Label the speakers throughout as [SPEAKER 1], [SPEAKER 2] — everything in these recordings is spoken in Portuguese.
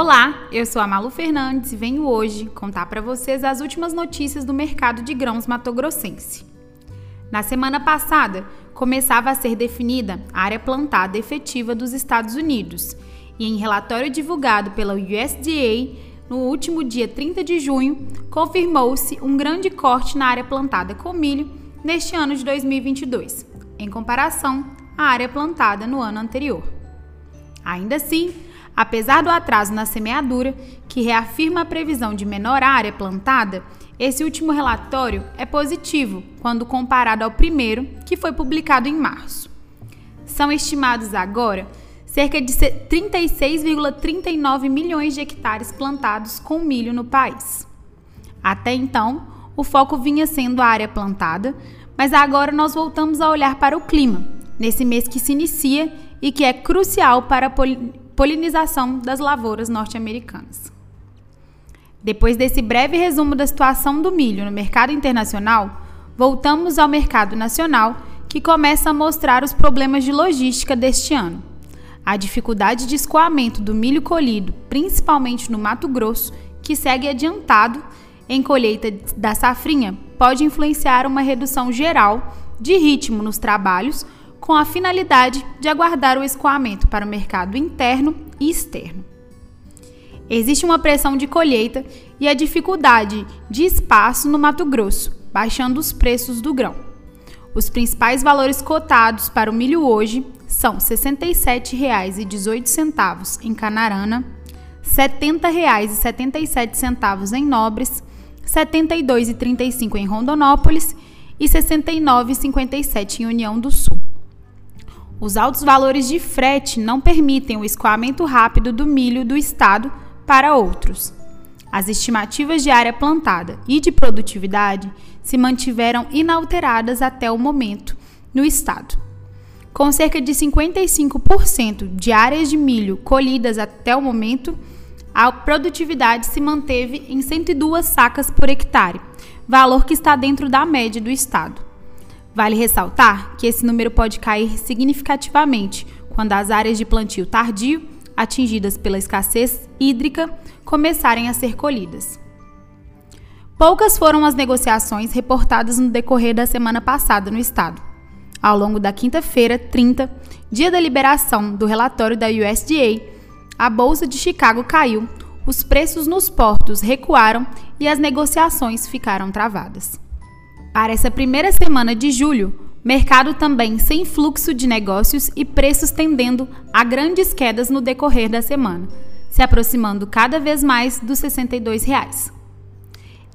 [SPEAKER 1] Olá, eu sou a Malu Fernandes e venho hoje contar para vocês as últimas notícias do mercado de grãos matogrossense. Na semana passada, começava a ser definida a área plantada efetiva dos Estados Unidos, e em relatório divulgado pela USDA no último dia 30 de junho, confirmou-se um grande corte na área plantada com milho neste ano de 2022, em comparação à área plantada no ano anterior. Ainda assim, Apesar do atraso na semeadura, que reafirma a previsão de menor área plantada, esse último relatório é positivo quando comparado ao primeiro, que foi publicado em março. São estimados agora cerca de 36,39 milhões de hectares plantados com milho no país. Até então, o foco vinha sendo a área plantada, mas agora nós voltamos a olhar para o clima, nesse mês que se inicia e que é crucial para a polinização das lavouras norte-americanas. Depois desse breve resumo da situação do milho no mercado internacional, voltamos ao mercado nacional, que começa a mostrar os problemas de logística deste ano. A dificuldade de escoamento do milho colhido, principalmente no Mato Grosso, que segue adiantado em colheita da safrinha, pode influenciar uma redução geral de ritmo nos trabalhos com a finalidade de aguardar o escoamento para o mercado interno e externo. Existe uma pressão de colheita e a dificuldade de espaço no Mato Grosso, baixando os preços do grão. Os principais valores cotados para o milho hoje são R$ 67,18 em Canarana, R$ 70,77 em Nobres, R$ 72,35 em Rondonópolis e R$ 69,57 em União do Sul. Os altos valores de frete não permitem o escoamento rápido do milho do estado para outros. As estimativas de área plantada e de produtividade se mantiveram inalteradas até o momento no estado. Com cerca de 55% de áreas de milho colhidas até o momento, a produtividade se manteve em 102 sacas por hectare, valor que está dentro da média do estado. Vale ressaltar que esse número pode cair significativamente quando as áreas de plantio tardio, atingidas pela escassez hídrica, começarem a ser colhidas. Poucas foram as negociações reportadas no decorrer da semana passada no estado. Ao longo da quinta-feira, 30, dia da liberação do relatório da USDA, a bolsa de Chicago caiu, os preços nos portos recuaram e as negociações ficaram travadas. Para essa primeira semana de julho, mercado também sem fluxo de negócios e preços tendendo a grandes quedas no decorrer da semana, se aproximando cada vez mais dos 62 reais.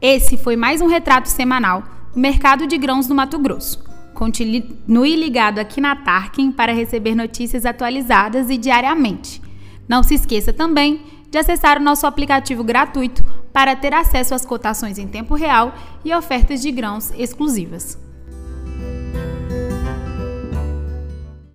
[SPEAKER 1] Esse foi mais um retrato semanal do mercado de grãos no Mato Grosso. Continue ligado aqui na Tarkin para receber notícias atualizadas e diariamente. Não se esqueça também de acessar o nosso aplicativo gratuito para ter acesso às cotações em tempo real e ofertas de grãos exclusivas.